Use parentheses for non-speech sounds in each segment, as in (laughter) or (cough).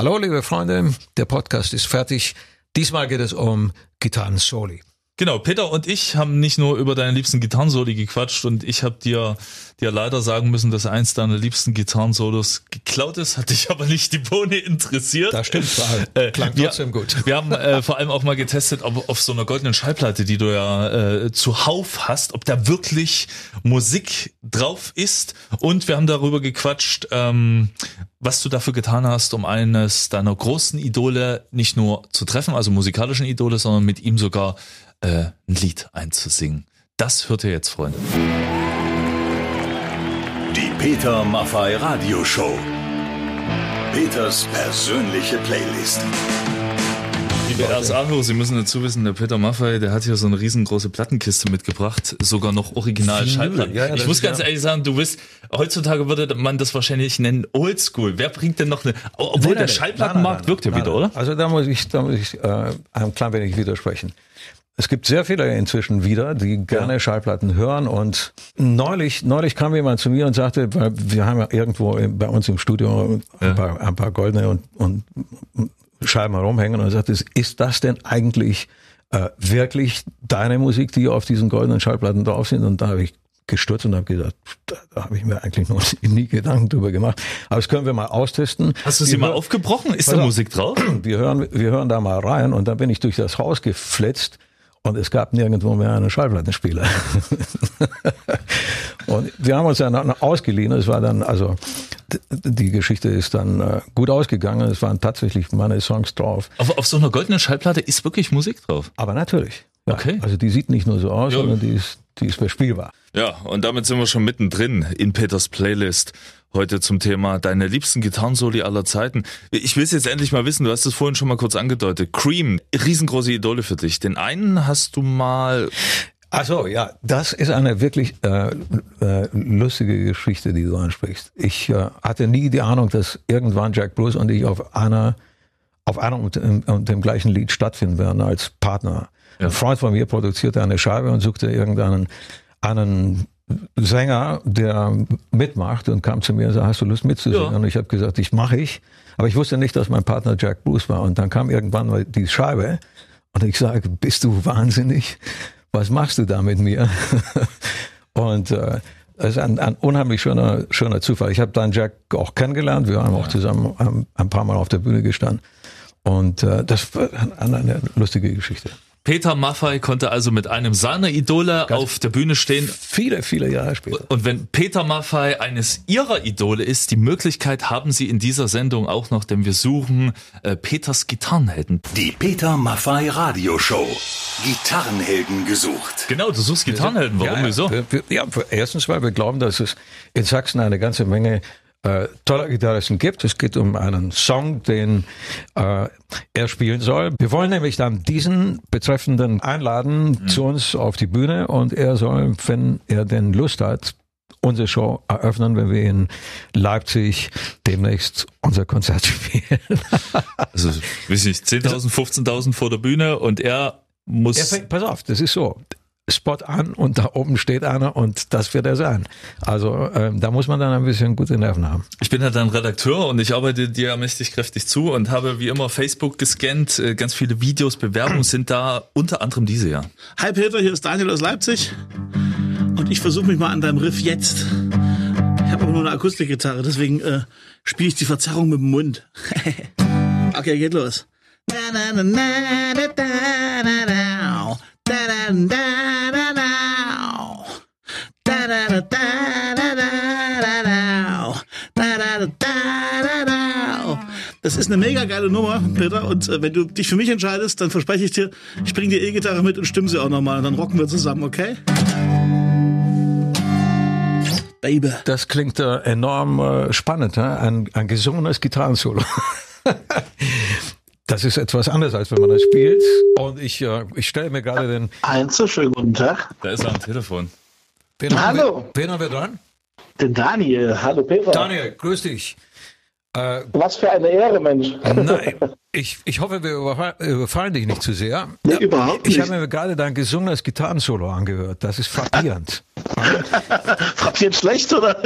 Hallo, liebe Freunde, der Podcast ist fertig. Diesmal geht es um Gitarren-Soli. Genau, Peter und ich haben nicht nur über deine liebsten Gitarrensoli gequatscht und ich habe dir, dir leider sagen müssen, dass eins deiner liebsten Gitarrensolos geklaut ist, hat dich (laughs) aber nicht die Bohne interessiert. Das stimmt, äh, klang trotzdem gut. Wir haben äh, vor allem auch mal getestet, ob auf so einer goldenen Schallplatte, die du ja äh, zuhauf hast, ob da wirklich Musik drauf ist und wir haben darüber gequatscht, ähm, was du dafür getan hast, um eines deiner großen Idole nicht nur zu treffen, also musikalischen Idole, sondern mit ihm sogar äh, ein Lied einzusingen. Das hört ihr jetzt, Freunde. Die Peter Maffei Radioshow. Peters persönliche Playlist. Liebe RSA-Hörer, Sie müssen dazu wissen, der Peter Maffei, der hat hier so eine riesengroße Plattenkiste mitgebracht, sogar noch original Schallplatten. Ja, ja, ich muss ganz ja. ehrlich sagen, du bist, heutzutage würde man das wahrscheinlich nennen Oldschool. Wer bringt denn noch eine, obwohl nein, der Schallplattenmarkt wirkt ja wieder, oder? Also da muss ich, da muss ich äh, ein klein wenig widersprechen. Es gibt sehr viele inzwischen wieder, die gerne ja. Schallplatten hören. Und neulich, neulich kam jemand zu mir und sagte, weil wir haben ja irgendwo bei uns im Studio ein, paar, ein paar goldene und, und Scheiben herumhängen und sagte, ist das denn eigentlich äh, wirklich deine Musik, die auf diesen goldenen Schallplatten drauf sind? Und da habe ich gestürzt und habe gesagt, da, da habe ich mir eigentlich noch (laughs) nie Gedanken drüber gemacht. Aber das können wir mal austesten. Hast du sie wir mal aufgebrochen? Ist da Musik drauf? Wir hören, wir hören da mal rein und dann bin ich durch das Haus geflitzt und es gab nirgendwo mehr einen Schallplattenspieler. (laughs) und wir haben uns dann ausgeliehen. Es war dann, also die Geschichte ist dann äh, gut ausgegangen. Es waren tatsächlich meine Songs drauf. Aber auf so einer goldenen Schallplatte ist wirklich Musik drauf? Aber natürlich. Ja. Okay. Also die sieht nicht nur so aus, ja. sondern die ist, die ist bespielbar. Ja, und damit sind wir schon mittendrin in Peters Playlist heute zum Thema deine liebsten Gitarrensoli aller Zeiten. Ich will es jetzt endlich mal wissen, du hast es vorhin schon mal kurz angedeutet. Cream, riesengroße Idole für dich. Den einen hast du mal also ja, das ist eine wirklich äh, äh, lustige Geschichte, die du ansprichst. Ich äh, hatte nie die Ahnung, dass irgendwann Jack Bruce und ich auf einer auf einem und, und dem gleichen Lied stattfinden werden als Partner. Ja. Ein Freund von mir produzierte eine Scheibe und suchte irgendeinen einen Sänger, der mitmacht und kam zu mir und sagte, hast du Lust mitzusingen? Ja. Und ich habe gesagt, ich mache ich. Aber ich wusste nicht, dass mein Partner Jack Bruce war. Und dann kam irgendwann die Scheibe und ich sage, bist du wahnsinnig? Was machst du da mit mir? (laughs) und äh, es ist ein, ein unheimlich schöner, schöner Zufall. Ich habe dann Jack auch kennengelernt. Wir haben auch zusammen ein, ein paar Mal auf der Bühne gestanden. Und äh, das war eine lustige Geschichte. Peter Maffei konnte also mit einem seiner Idole Ganz auf der Bühne stehen. Viele, viele Jahre später. Und wenn Peter Maffei eines ihrer Idole ist, die Möglichkeit haben sie in dieser Sendung auch noch, denn wir suchen äh, Peters Gitarrenhelden. Die Peter Maffei Radioshow. Gitarrenhelden gesucht. Genau, du suchst Gitarrenhelden. Warum? Ja, Wieso? Ja, erstens, weil wir glauben, dass es in Sachsen eine ganze Menge äh, toller Gitarristen gibt. Es geht um einen Song, den äh, er spielen soll. Wir wollen nämlich dann diesen Betreffenden einladen mhm. zu uns auf die Bühne und er soll, wenn er denn Lust hat, unsere Show eröffnen, wenn wir in Leipzig demnächst unser Konzert (laughs) spielen. also, weiß nicht, 10.000, 15.000 vor der Bühne und er muss. Er fängt, pass auf, das ist so. Spot an und da oben steht einer und das wird er sein. Also ähm, da muss man dann ein bisschen gute Nerven haben. Ich bin ja dann Redakteur und ich arbeite dir mächtig kräftig zu und habe wie immer Facebook gescannt. Äh, ganz viele Videos, Bewerbungen sind da, unter anderem diese ja. Hi Peter, hier ist Daniel aus Leipzig und ich versuche mich mal an deinem Riff jetzt. Ich habe aber nur eine Akustikgitarre, deswegen äh, spiele ich die Verzerrung mit dem Mund. (laughs) okay, geht los. Na, na, na, na, na, na, na, da, da, da. Das ist eine mega geile Nummer, Peter. Und äh, wenn du dich für mich entscheidest, dann verspreche ich dir, ich bringe die E-Gitarre mit und stimme sie auch nochmal. Und dann rocken wir zusammen, okay? Baby. Das klingt äh, enorm äh, spannend, äh? ein, ein gesungenes Gitarrensolo. (laughs) Das ist etwas anderes, als wenn man das spielt. Und ich, äh, ich stelle mir gerade den. Heinz, schönen guten Tag. Da ist er am Telefon. Wen Hallo. wir, wen haben wir dran? Den Daniel. Hallo Peter. Daniel, grüß dich. Äh, Was für eine Ehre, Mensch. nein, ich, ich hoffe, wir überfa- überfallen dich nicht zu sehr. Nee, überhaupt Ich nicht. habe mir gerade dein gesungenes Gitarrensolo angehört. Das ist frappierend. (laughs) Frappierend schlecht, oder?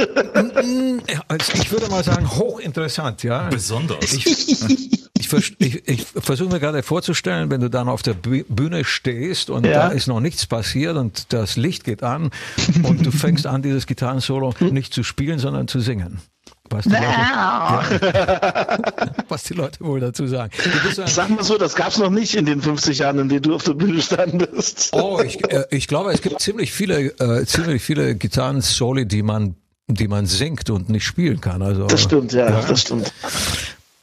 Also ich würde mal sagen, hochinteressant, ja. Besonders. Ich, ich, ich, ich versuche mir gerade vorzustellen, wenn du dann auf der Bü- Bühne stehst und Ja. da ist noch nichts passiert und das Licht geht an und du fängst an, dieses Gitarrensolo nicht zu spielen, sondern zu singen. Was die, Leute, ja, (laughs) was die Leute wohl dazu sagen. Ein, Sag mal so, das gab's noch nicht in den 50 Jahren, in denen du auf der Bühne standest. oh, ich, äh, ich glaube, es gibt ziemlich viele, äh, ziemlich viele Gitarrensoli, die man, die man singt und nicht spielen kann. Also, Das stimmt, ja, das stimmt.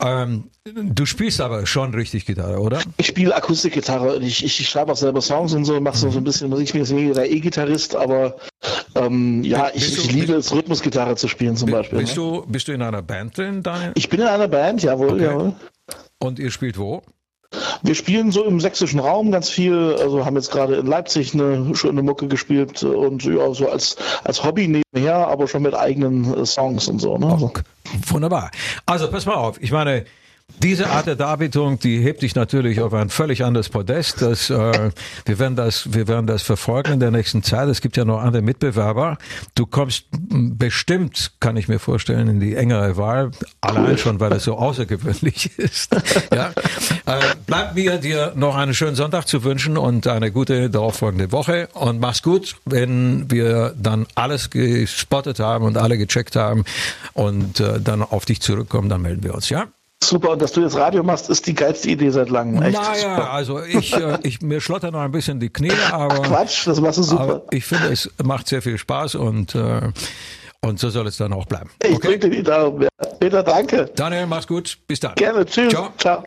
Ähm, du spielst aber schon richtig Gitarre, oder? Ich spiele Akustikgitarre und ich, ich, ich schreibe auch selber Songs und so, mache so, so ein bisschen Musik. Ich bin jetzt weniger der E-Gitarrist, aber ähm, ja, ich, Bist du- ich liebe es, Rhythmusgitarre zu spielen zum Beispiel. Bist ne? du, bist du in einer Band drin, Daniel? Ich bin in einer Band, jawohl, Okay. jawohl. Und ihr spielt wo? Wir spielen so im sächsischen Raum ganz viel, also haben jetzt gerade in Leipzig eine schöne Mucke gespielt und ja, so als, als Hobby nebenher, aber schon mit eigenen äh, Songs und so. Ne? Also, Wunderbar. Also pass mal auf. Ich meine, diese Art der Darbietung, die hebt dich natürlich auf ein völlig anderes Podest. Das, äh, (laughs) wir werden das, wir werden das verfolgen in der nächsten Zeit. Es gibt ja noch andere Mitbewerber. Du kommst bestimmt, kann ich mir vorstellen, in die engere Wahl. Allein schon, weil es so außergewöhnlich (laughs) ist. ja. äh, bleibt mir, dir noch einen schönen Sonntag zu wünschen und eine gute darauffolgende Woche. Und mach's gut, wenn wir dann alles gespottet haben und alle gecheckt haben und äh, dann auf dich zurückkommen, dann melden wir uns, ja? Super, und dass du jetzt Radio machst, ist die geilste Idee seit langem. Echt Naja, also ich, äh, (laughs) ich mir schlottern noch ein bisschen die Knie, aber, Quatsch, das machst du super. ich finde, es macht sehr viel Spaß und, äh, und so soll es dann auch bleiben. ich Okay? drücke dir die Daumen. Peter, danke. Daniel, mach's gut. Bis dann. Gerne. Tschüss. Ciao. Ciao.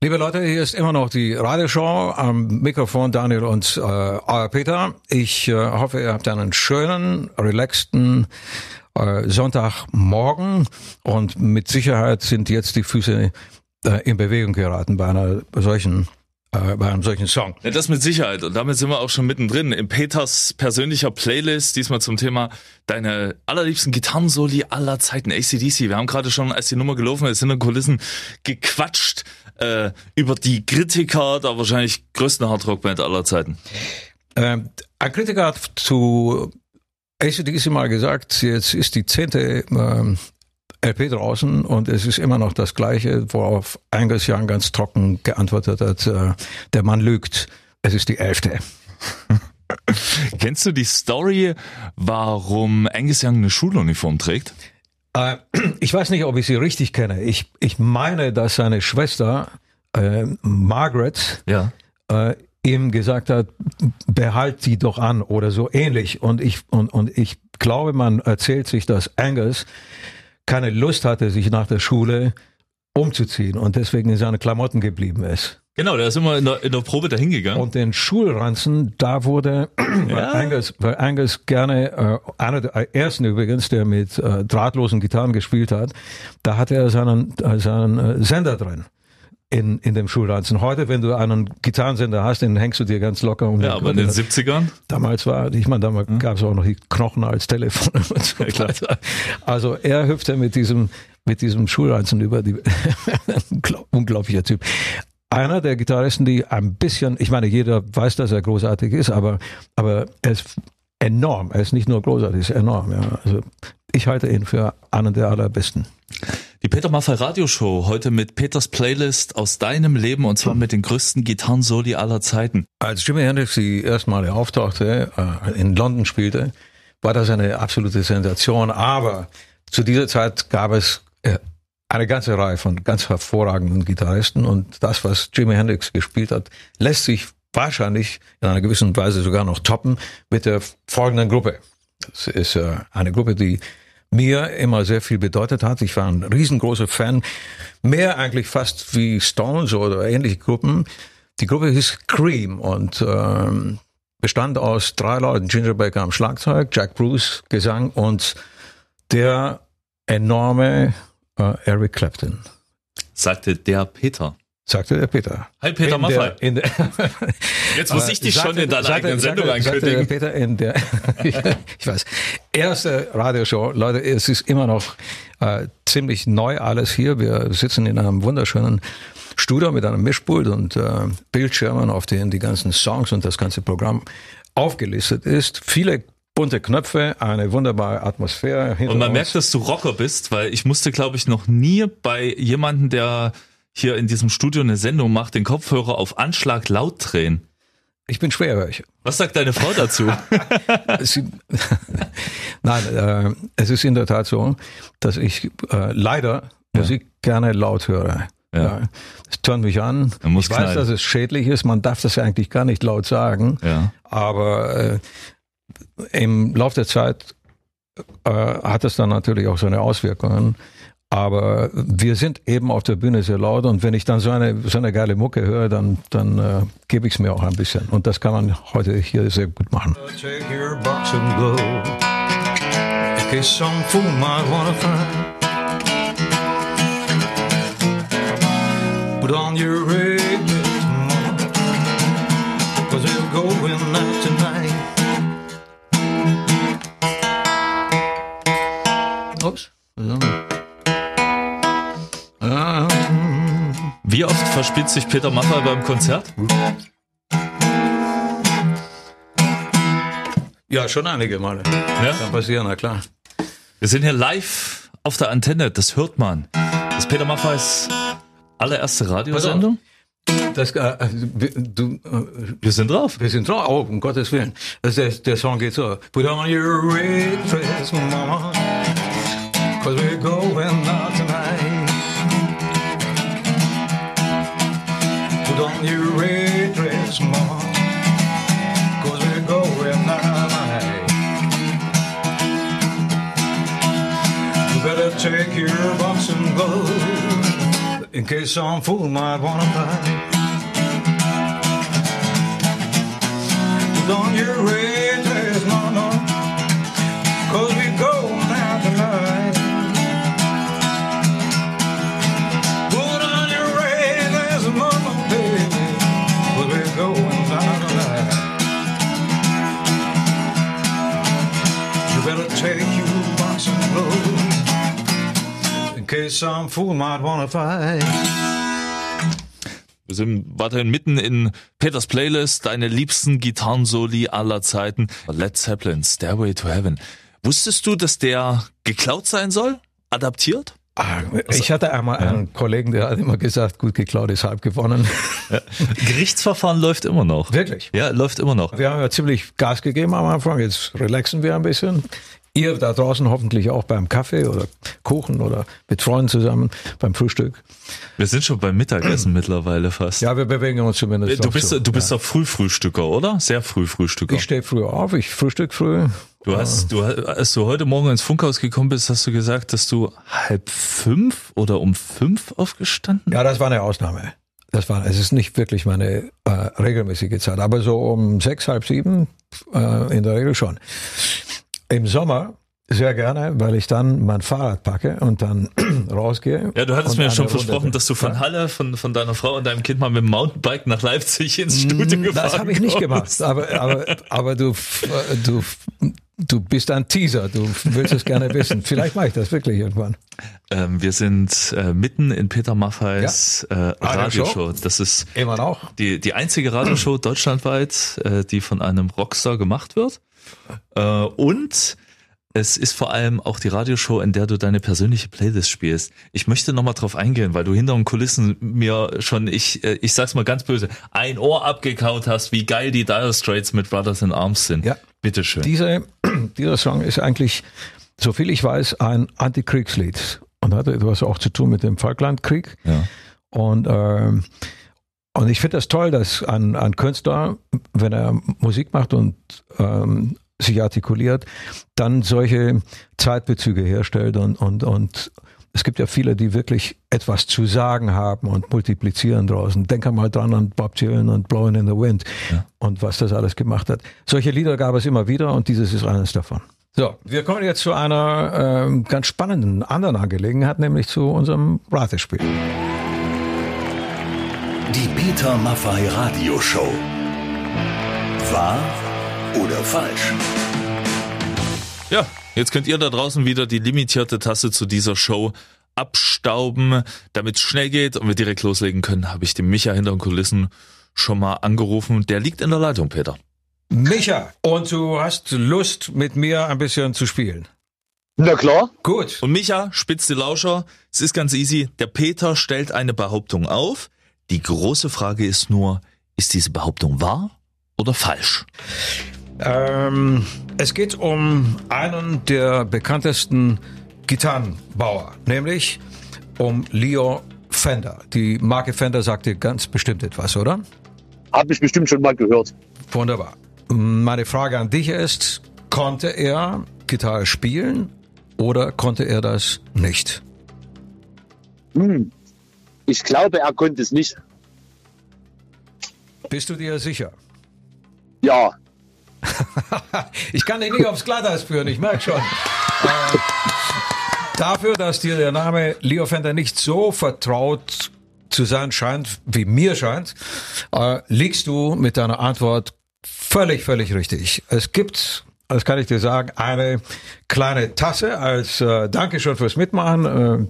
Liebe Leute, hier ist immer noch die Radioshow am Mikrofon Daniel und äh, euer Peter. Ich äh, hoffe, ihr habt einen schönen, relaxten äh, Sonntagmorgen und mit Sicherheit sind jetzt die Füße äh, in Bewegung geraten bei einer solchen äh, bei einem solchen Song. Ja, das mit Sicherheit. Und damit sind wir auch schon mittendrin in Peters persönlicher Playlist. Diesmal zum Thema deine allerliebsten Gitarrensoli aller Zeiten. ACDC. Wir haben gerade schon, als die Nummer gelaufen ist, in den Kulissen gequatscht äh, über die Kritiker der wahrscheinlich größten Hardrock-Band aller Zeiten. Ähm, ein Kritiker hat zu ACDC mal gesagt, jetzt ist die zehnte ähm, LP draußen und es ist immer noch das Gleiche, worauf Angus Young ganz trocken geantwortet hat, äh, der Mann lügt, es ist die elfte. (laughs) Kennst du die Story, warum Angus Young eine Schuluniform trägt? Äh, (clears throat) ich weiß nicht, ob ich sie richtig kenne. Ich, ich meine, dass seine Schwester äh, Margaret Ja. Äh, ihm gesagt hat, behalt sie doch an oder so ähnlich. Und ich, und, und ich glaube, man erzählt sich, dass Angus keine Lust hatte, sich nach der Schule umzuziehen und deswegen in seine Klamotten geblieben ist. Genau, der ist immer in der, in der Probe dahin gegangen. Und den Schulranzen, da wurde, (clears throat) weil, Angus, weil Angus gerne, äh, einer der ersten übrigens, der mit äh, drahtlosen Gitarren gespielt hat, da hatte er seinen, äh, seinen äh, Sender drin. In, in dem Schulranzen. Heute, wenn du einen Gitarrensender hast, den hängst du dir ganz locker um ja, aber in den Gürtel. 70ern? Damals war, ich meine, damals gab es auch noch die Knochen als Telefon (laughs) und so weiter. Also er hüpfte mit diesem, mit diesem Schulranzen über die, (laughs) unglaublicher Typ. Einer der Gitarristen, die ein bisschen, ich meine, jeder weiß, dass er großartig ist, aber, aber er ist enorm. Er ist nicht nur großartig, er ist enorm. Ja. Also ich halte ihn für einen der allerbesten. Die Peter Maffay Radioshow heute mit Peters Playlist aus deinem Leben und zwar mit den größten Gitarrensoli aller Zeiten. Als Jimi Hendrix die erstmale auftauchte, äh, in London spielte, war das eine absolute Sensation. Aber zu dieser Zeit gab es äh, eine ganze Reihe von ganz hervorragenden Gitarristen und das, was Jimi Hendrix gespielt hat, lässt sich wahrscheinlich in einer gewissen Weise sogar noch toppen mit der folgenden Gruppe. Das ist äh, eine Gruppe, die mir immer sehr viel bedeutet hat. Ich war ein riesengroßer Fan, mehr eigentlich fast wie Stones oder ähnliche Gruppen. Die Gruppe hieß Cream und ähm, bestand aus drei Leuten. Ginger Baker am Schlagzeug, Jack Bruce Gesang und der enorme äh, Eric Clapton. Sagte der Peter. Sagte der Peter. Hi, Peter In Maffay. der- in der- (laughs) Jetzt muss ich dich schon Sagte- in deiner sagte- eigenen Sendung sagte- sagte der ankündigen. Peter in der, (laughs) ich weiß, erste Radioshow. Leute, es ist immer noch äh, ziemlich neu alles hier. Wir sitzen in einem wunderschönen Studio mit einem Mischpult und äh, Bildschirmen, auf denen die ganzen Songs und das ganze Programm aufgelistet ist. Viele bunte Knöpfe, eine wunderbare Atmosphäre. Und man uns. merkt, dass du Rocker bist, weil ich musste, glaube ich, noch nie bei jemandem, der hier in diesem Studio eine Sendung macht, den Kopfhörer auf Anschlag laut drehen. ich bin schwerhörig. Was sagt deine Frau dazu? (laughs) (laughs) Nein, äh, es ist in der Tat so, dass ich äh, leider Musik gerne laut höre. Ja. Ja. Es turnt mich an. Ich weiß, knallen. dass es schädlich ist. Man darf das ja eigentlich gar nicht laut sagen. ja. Aber äh, im Laufe der Zeit äh, hat es dann natürlich auch seine Auswirkungen. Aber wir sind eben auf der Bühne sehr laut und wenn ich dann so eine, so eine geile Mucke höre, dann, dann äh, gebe ich es mir auch ein bisschen. Und das kann man heute hier sehr gut machen. Take your verspielt sich Peter Maffay beim Konzert? Ja, schon einige Male. Ja? Kann passieren, na klar. Wir sind hier live auf der Antenne, das hört man. Das ist Peter Maffeys allererste Radiosendung. Das, äh, wir- du, äh, Wir sind drauf. wir sind drauf, oh, um Gottes Willen. Das, der, der Song geht so. Put on your red dress, mama, cause we're going out take your box and go, in case some fool might wanna buy. Put on your red case some fool might wanna fight. Wir sind weiterhin mitten in Peters Playlist, deine liebsten Gitarrensoli aller Zeiten. Led Zeppelin, Stairway to Heaven. Wusstest du, dass der geklaut sein soll? Adaptiert? Ah, Ich hatte einmal einen Kollegen, der hat immer gesagt, gut geklaut ist halb gewonnen. (laughs) Gerichtsverfahren läuft immer noch. Wirklich? Ja, läuft immer noch. Wir haben ja ziemlich Gas gegeben am Anfang, jetzt relaxen wir ein bisschen. Ihr da draußen hoffentlich auch beim Kaffee oder Kuchen oder mit Freunden zusammen beim Frühstück. Wir sind schon beim Mittagessen mittlerweile fast. Ja, wir bewegen uns zumindest. du bist, so. du bist doch Frühfrühstücker, oder? Sehr Frühfrühstücker. Ich stehe früh auf, ich frühstück früh. Du hast, du, als du heute Morgen ins Funkhaus gekommen bist, hast du gesagt, dass du halb fünf oder um fünf aufgestanden? Ja, das war eine Ausnahme. Das war, es ist nicht wirklich meine äh, regelmäßige Zeit, aber so um sechs, halb sieben äh, in der Regel schon. Im Sommer sehr gerne, weil ich dann mein Fahrrad packe und dann (clears throat) rausgehe. Ja, du hattest mir ja schon versprochen, dass du von Halle, von, von deiner Frau und deinem Kind mal mit dem Mountainbike nach Leipzig ins Studio gefahren Mm, Das habe ich nicht kommst. gemacht, aber, aber, aber du, äh, du, du bist ein Teaser, du willst es gerne wissen. Vielleicht mache ich das wirklich irgendwann. Ähm, wir sind äh, mitten in Peter Maffeis äh, Radioshow. Das ist Immer noch. die, die einzige Radioshow (clears throat) deutschlandweit, äh, die von einem Rockstar gemacht wird. Äh, und es ist vor allem auch die Radioshow, in der du deine persönliche Playlist spielst. Ich möchte nochmal drauf eingehen, weil du hinter den Kulissen mir schon, ich, äh, ich sag's mal ganz böse, ein Ohr abgekaut hast, wie geil die Dire Straits mit Brothers in Arms sind. Ja. Bitteschön. Diese, (clears throat) dieser Song ist eigentlich, soviel ich weiß, ein Antikriegslied und hatte etwas auch zu tun mit dem Falklandkrieg. ja. Und, ähm, und ich finde das toll, dass ein, ein Künstler, wenn er Musik macht und ähm, sich artikuliert, dann solche Zeitbezüge herstellt und, und, und es gibt ja viele, die wirklich etwas zu sagen haben und multiplizieren draußen. Denk mal dran an Bob Dylan und Blowing in the Wind Ja. und was das alles gemacht hat. Solche Lieder gab es immer wieder und dieses ist eines davon. So, wir kommen jetzt zu einer ähm, ganz spannenden anderen Angelegenheit, nämlich zu unserem Ratespiel. Die Peter Maffei Radio Show. Wahr oder falsch? Ja, jetzt könnt ihr da draußen wieder die limitierte Tasse zu dieser Show abstauben. Damit es schnell geht und wir direkt loslegen können, habe ich den Micha hinter den Kulissen schon mal angerufen. Der liegt in der Leitung, Peter. Micha, und du hast Lust, mit mir ein bisschen zu spielen. Na klar. Gut. Und Micha, spitz die Lauscher. Es ist ganz easy. Der Peter stellt eine Behauptung auf. Die große Frage ist nur, ist diese Behauptung wahr oder falsch? Ähm, es geht um einen der bekanntesten Gitarrenbauer, nämlich um Leo Fender. Die Marke Fender sagt dir ganz bestimmt etwas, oder? Habe ich bestimmt schon mal gehört. Wunderbar. Meine Frage an dich ist, konnte er Gitarre spielen oder konnte er das nicht? Hm. Ich glaube, er konnte es nicht. Bist du dir sicher? Ja. (laughs) ich kann dich nicht aufs Glatteis führen, ich merke schon. Äh, dafür, dass dir der Name Leo Fender nicht so vertraut zu sein scheint, wie mir scheint, äh, liegst du mit deiner Antwort völlig, völlig richtig. Es gibt, das kann ich dir sagen, eine kleine Tasse als äh, Dankeschön fürs Mitmachen. Äh,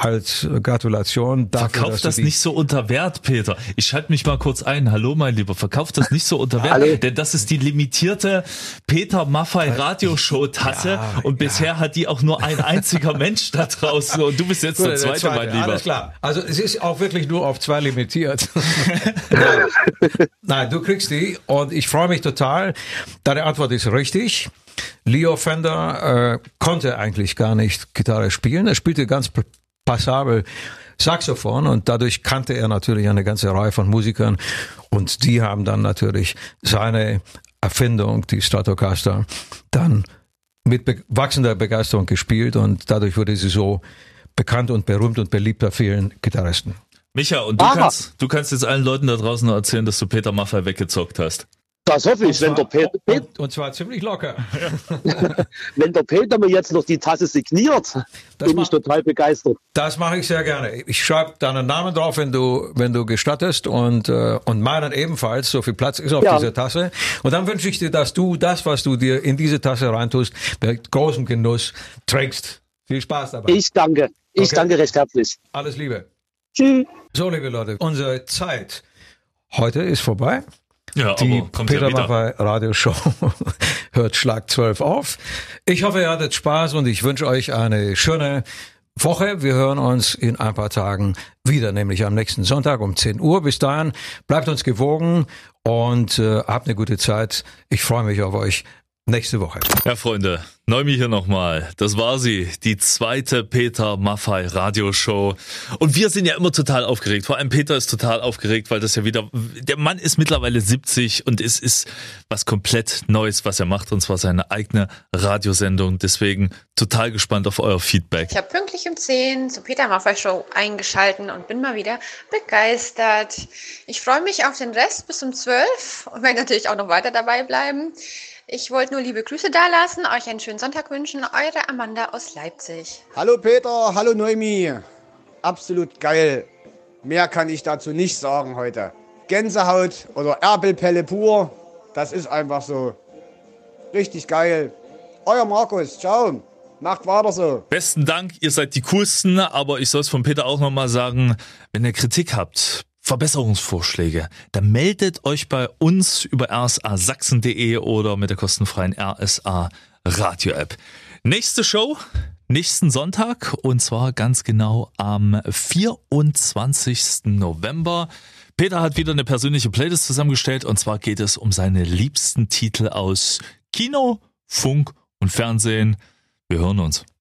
als Gratulation dafür, Verkauf dass das nicht so unter Wert, Peter. Ich schalte mich mal kurz ein. Hallo, mein Lieber. Verkauf das nicht so unter Wert, Hallo. denn das ist die limitierte Peter Maffei Radioshow-Tasse Ja, und bisher hat die auch nur ein einziger Mensch da draußen und du bist jetzt Gut, der zweite, mein Lieber. Alles klar. Also es ist auch wirklich nur auf zwei limitiert. Nein. (laughs) Nein, du kriegst die und ich freue mich total. Deine Antwort ist richtig. Leo Fender äh, konnte eigentlich gar nicht Gitarre spielen. Er spielte ganz passabel Saxophon und dadurch kannte er natürlich eine ganze Reihe von Musikern und die haben dann natürlich seine Erfindung, die Stratocaster, dann mit be wachsender Begeisterung gespielt und dadurch wurde sie so bekannt und berühmt und beliebt bei vielen Gitarristen. Micha, und du Aha. kannst, du kannst jetzt allen Leuten da draußen noch erzählen, dass du Peter Maffei weggezockt hast. Das hoffe ich, wenn der, Peter, und, und zwar ziemlich locker. (laughs) wenn der Peter mir jetzt noch die Tasse signiert, bin ma- ich total begeistert. Das mache ich sehr gerne. Ich schreibe deinen Namen drauf, wenn du, wenn du gestattest und, äh, und meinen ebenfalls. So viel Platz ist auf Ja. dieser Tasse. Und dann wünsche ich dir, dass du das, was du dir in diese Tasse reintust, mit großem Genuss trinkst. Viel Spaß dabei. Ich danke. Ich Okay. danke recht herzlich. Alles Liebe. Tschüss. So, liebe Leute, unsere Zeit heute ist vorbei. Ja, Die Peter ja Radioshow (laughs) hört Schlag 12 auf. Ich hoffe, ihr hattet Spaß und ich wünsche euch eine schöne Woche. Wir hören uns in ein paar Tagen wieder, nämlich am nächsten Sonntag um 10 Uhr. Bis dahin bleibt uns gewogen und äh, habt eine gute Zeit. Ich freue mich auf euch nächste Woche. Ja, Freunde, Neumi hier nochmal. Das war sie, die zweite Peter Maffei Radioshow. Und wir sind ja immer total aufgeregt. Vor allem Peter ist total aufgeregt, weil das ja wieder, der Mann ist mittlerweile 70 und es ist was komplett Neues, was er macht, und zwar seine eigene Radiosendung. Deswegen total gespannt auf euer Feedback. Ich habe pünktlich um 10 zur Peter Maffay Show eingeschalten und bin mal wieder begeistert. Ich freue mich auf den Rest bis um 12 und werde natürlich auch noch weiter dabei bleiben. Ich wollte nur liebe Grüße dalassen, euch einen schönen Sonntag wünschen. Eure Amanda aus Leipzig. Hallo Peter, hallo Noemi. Absolut geil. Mehr kann ich dazu nicht sagen heute. Gänsehaut oder Erbelpelle pur, das ist einfach so. Richtig geil. Euer Markus, ciao. Macht weiter so. Besten Dank, ihr seid die coolsten, aber ich soll es von Peter auch nochmal sagen, wenn ihr Kritik habt, Verbesserungsvorschläge, dann meldet euch bei uns über rsasachsen.de oder mit der kostenfreien RSA Radio App. Nächste Show, nächsten Sonntag und zwar ganz genau am 24. November. Peter hat wieder eine persönliche Playlist zusammengestellt und zwar geht es um seine liebsten Titel aus Kino, Funk und Fernsehen. Wir hören uns.